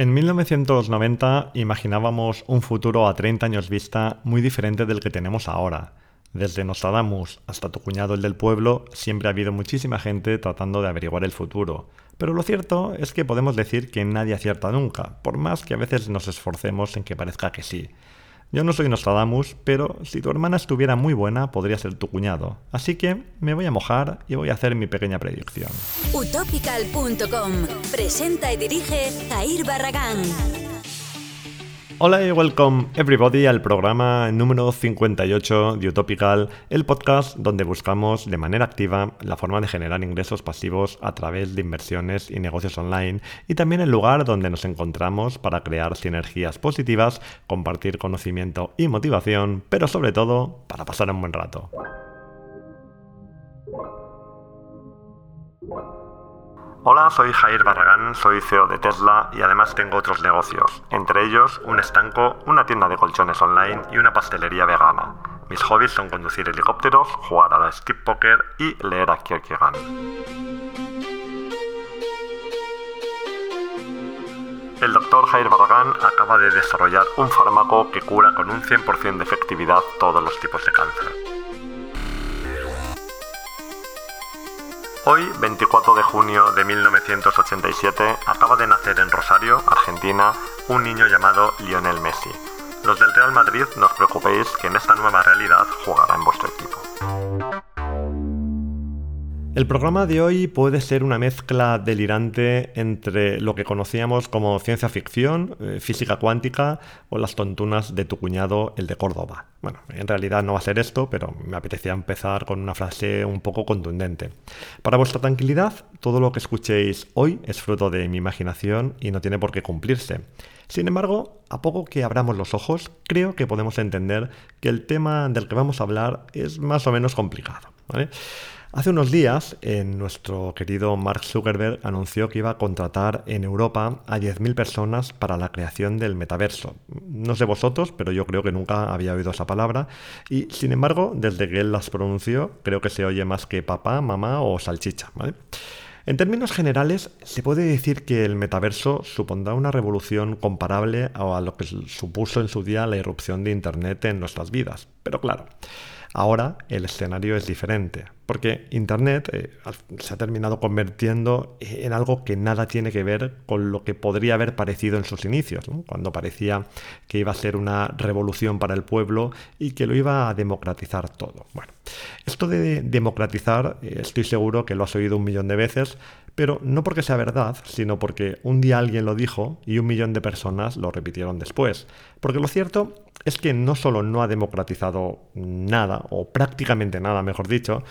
En 1990 imaginábamos un futuro a 30 años vista muy diferente del que tenemos ahora. Desde Nostradamus hasta tu cuñado el del pueblo, siempre ha habido muchísima gente tratando de averiguar el futuro. Pero lo cierto es que podemos decir que nadie acierta nunca, por más que a veces nos esforcemos en que parezca que sí. Yo no soy Nostradamus, pero si tu hermana estuviera muy buena, podría ser tu cuñado. Así que me voy a mojar y voy a hacer mi pequeña predicción. Utopical.com presenta y dirige Jair Barragán. Hola y welcome everybody al programa número 58 de Utopical, el podcast donde buscamos de manera activa la forma de generar ingresos pasivos a través de inversiones y negocios online y también el lugar donde nos encontramos para crear sinergias positivas, compartir conocimiento y motivación, pero sobre todo para pasar un buen rato. Hola, soy Jair Barragán, soy CEO de Tesla y además tengo otros negocios, entre ellos un estanco, una tienda de colchones online y una pastelería vegana. Mis hobbies son conducir helicópteros, jugar a la skip poker y leer a Kierkegaard. El doctor Jair Barragán acaba de desarrollar un fármaco que cura con un 100% de efectividad todos los tipos de cáncer. Hoy, 24 de junio de 1987, acaba de nacer en Rosario, Argentina, un niño llamado Lionel Messi. Los del Real Madrid no os preocupéis que en esta nueva realidad jugará en vuestro equipo. El programa de hoy puede ser una mezcla delirante entre lo que conocíamos como ciencia ficción, eh, física cuántica o las tontunas de tu cuñado, el de Córdoba. Bueno, en realidad no va a ser esto, pero me apetecía empezar con una frase un poco contundente. Para vuestra tranquilidad, todo lo que escuchéis hoy es fruto de mi imaginación y no tiene por qué cumplirse. Sin embargo, a poco que abramos los ojos, creo que podemos entender que el tema del que vamos a hablar es más o menos complicado. ¿vale? Hace unos días, nuestro querido Mark Zuckerberg anunció que iba a contratar en Europa a 10.000 personas para la creación del metaverso. No sé vosotros, pero yo creo que nunca había oído esa palabra. Y sin embargo, desde que él las pronunció, creo que se oye más que papá, mamá o salchicha. En términos generales, se puede decir que el metaverso supondrá una revolución comparable a lo que supuso en su día la irrupción de Internet en nuestras vidas. Pero claro, Ahora el escenario es diferente, porque Internet eh, se ha terminado convirtiendo en algo que nada tiene que ver con lo que podría haber parecido en sus inicios, cuando parecía que iba a ser una revolución para el pueblo y que lo iba a democratizar todo. Bueno, esto de democratizar eh, estoy seguro que lo has oído un millón de veces, pero no porque sea verdad, sino porque un día alguien lo dijo y un millón de personas lo repitieron después. Porque lo cierto es que no solo no ha democratizado nada, o prácticamente nada, mejor dicho,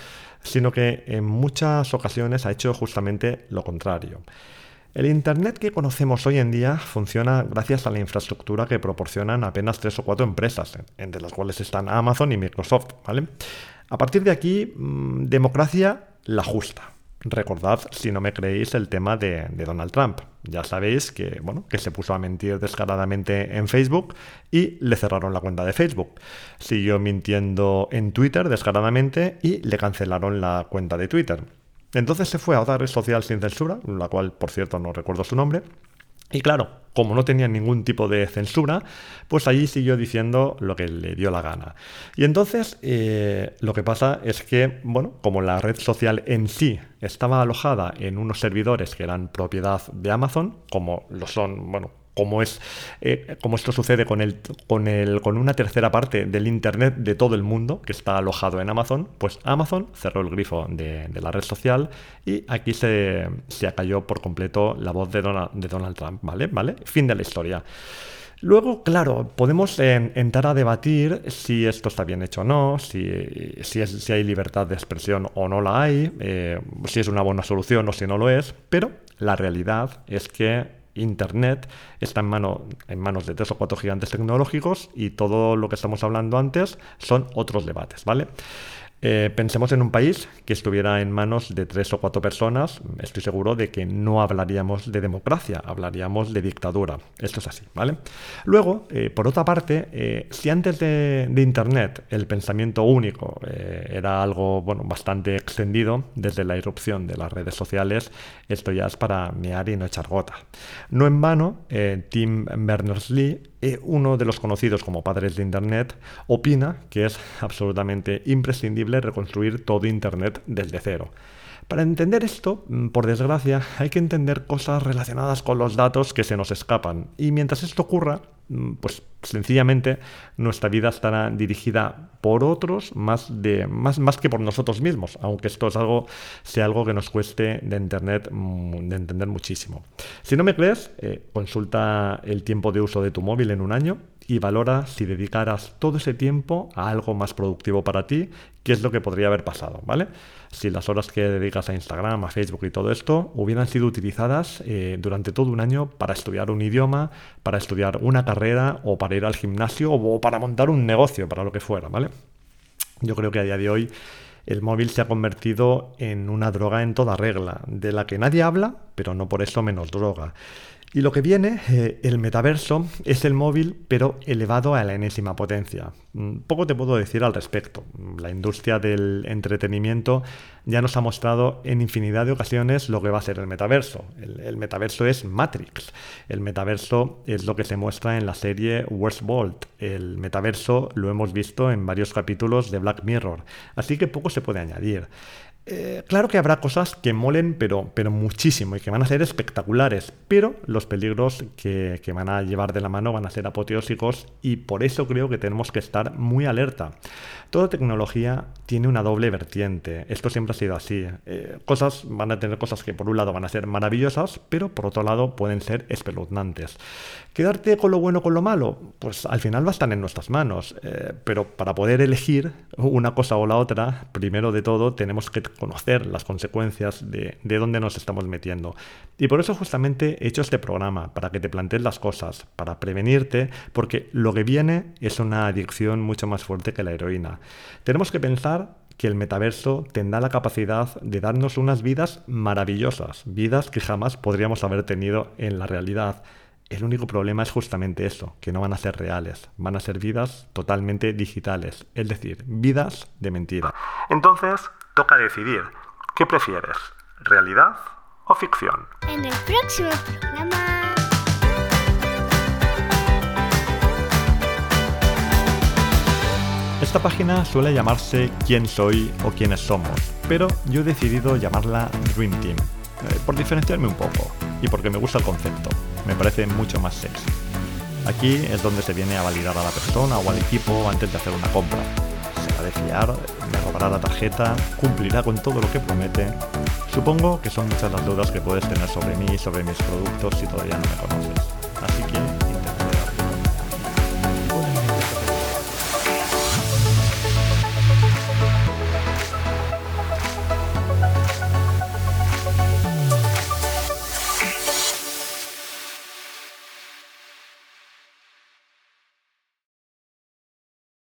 sino que en muchas ocasiones ha hecho justamente lo contrario. El Internet que conocemos hoy en día funciona gracias a la infraestructura que proporcionan apenas tres o cuatro empresas, entre las cuales están Amazon y Microsoft. ¿vale? A partir de aquí, mm, democracia la justa. Recordad, si no me creéis, el tema de, Donald Trump. Ya sabéis que, bueno, que se puso a mentir descaradamente en Facebook y le cerraron la cuenta de Facebook. Siguió mintiendo en Twitter descaradamente y le cancelaron la cuenta de Twitter. Entonces se fue a otra red social sin censura, la cual, por cierto, no recuerdo su nombre, y claro, como no tenía ningún tipo de censura, pues allí siguió diciendo lo que le dio la gana. Y entonces eh, lo que pasa es que, bueno, como la red social en sí estaba alojada en unos servidores que eran propiedad de Amazon, como lo son, bueno, como es eh, esto sucede con el, con el con una tercera parte del internet de todo el mundo que está alojado en Amazon pues Amazon cerró el grifo de, la red social y aquí se, se acalló por completo la voz de Donald, de Donald Trump vale vale fin de la historia. Luego, claro, podemos entrar a debatir si esto está bien hecho o no, si, si, si hay libertad de expresión o no la hay, eh, si es una buena solución o si no lo es, pero la realidad es que Internet está en, en manos de tres o cuatro gigantes tecnológicos y todo lo que estamos hablando antes son otros debates, ¿vale? Eh, pensemos en un país que estuviera en manos de tres o cuatro personas, estoy seguro de que no hablaríamos de democracia, hablaríamos de dictadura. Esto es así, ¿vale? Luego, eh, por otra parte, eh, si antes de, Internet el pensamiento único era algo bueno, bastante extendido desde la irrupción de las redes sociales, esto ya es para mear y no echar gota. No en vano, Tim Berners-Lee uno de los conocidos como padres de Internet, opina que es absolutamente imprescindible reconstruir todo Internet desde cero. Para entender esto, mm, por desgracia, hay que entender cosas relacionadas con los datos que se nos escapan. Y mientras esto ocurra, mm, pues sencillamente nuestra vida estará dirigida por otros más, de, más, más que por nosotros mismos, aunque esto es algo, sea algo que nos cueste de, internet, de entender muchísimo. Si no me crees, eh, consulta el tiempo de uso de tu móvil en un año y valora si dedicaras todo ese tiempo a algo más productivo para ti, qué es lo que podría haber pasado, ¿vale? Si las horas que dedicas a Instagram, a Facebook y todo esto hubieran sido utilizadas eh, durante todo un año para estudiar un idioma, para estudiar una carrera o para ir al gimnasio o para montar un negocio, para lo que fuera, ¿vale? Yo creo que a día de hoy el móvil se ha convertido en una droga en toda regla, de la que nadie habla, pero no por eso menos droga. Y lo que viene, eh, el metaverso, es el móvil, pero elevado a la enésima potencia. Mm, poco te puedo decir al respecto. La industria del entretenimiento ya nos ha mostrado en infinidad de ocasiones lo que va a ser el metaverso. El, metaverso es Matrix. El metaverso es lo que se muestra en la serie Westworld. El metaverso lo hemos visto en varios capítulos de Black Mirror. Así que poco se puede añadir. Eh, claro que habrá cosas que molen, pero, pero muchísimo y que van a ser espectaculares, pero los peligros que, que, van a llevar de la mano van a ser apoteósicos y por eso creo que tenemos que estar muy alerta. Toda tecnología tiene una doble vertiente, esto siempre ha sido así. Eh, cosas van a tener cosas que por un lado van a ser maravillosas, pero por otro lado pueden ser espeluznantes. ¿Quedarte con lo bueno o con lo malo? Pues al final va a estar en nuestras manos, eh, pero para poder elegir una cosa o la otra, primero de todo tenemos que conocer las consecuencias de, de dónde nos estamos metiendo. Y por eso justamente he hecho este programa, para que te plantees las cosas, para prevenirte, porque lo que viene es una adicción mucho más fuerte que la heroína. Tenemos que pensar que el metaverso tendrá la capacidad de darnos unas vidas maravillosas, vidas que jamás podríamos haber tenido en la realidad. El único problema es justamente eso, que no van a ser reales, van a ser vidas totalmente digitales, es decir, vidas de mentira. Entonces, toca decidir, ¿qué prefieres? ¿Realidad o ficción? En el próximo programa... Esta página suele llamarse Quién soy o quiénes somos, pero yo he decidido llamarla Dream Team, eh, por diferenciarme un poco y porque me gusta el concepto, me parece mucho más sexy. Aquí es donde se viene a validar a la persona o al equipo antes de hacer una compra de fiar, me robará la tarjeta, cumplirá con todo lo que promete. Supongo que son muchas las dudas que puedes tener sobre mí y sobre mis productos si todavía no me conoces.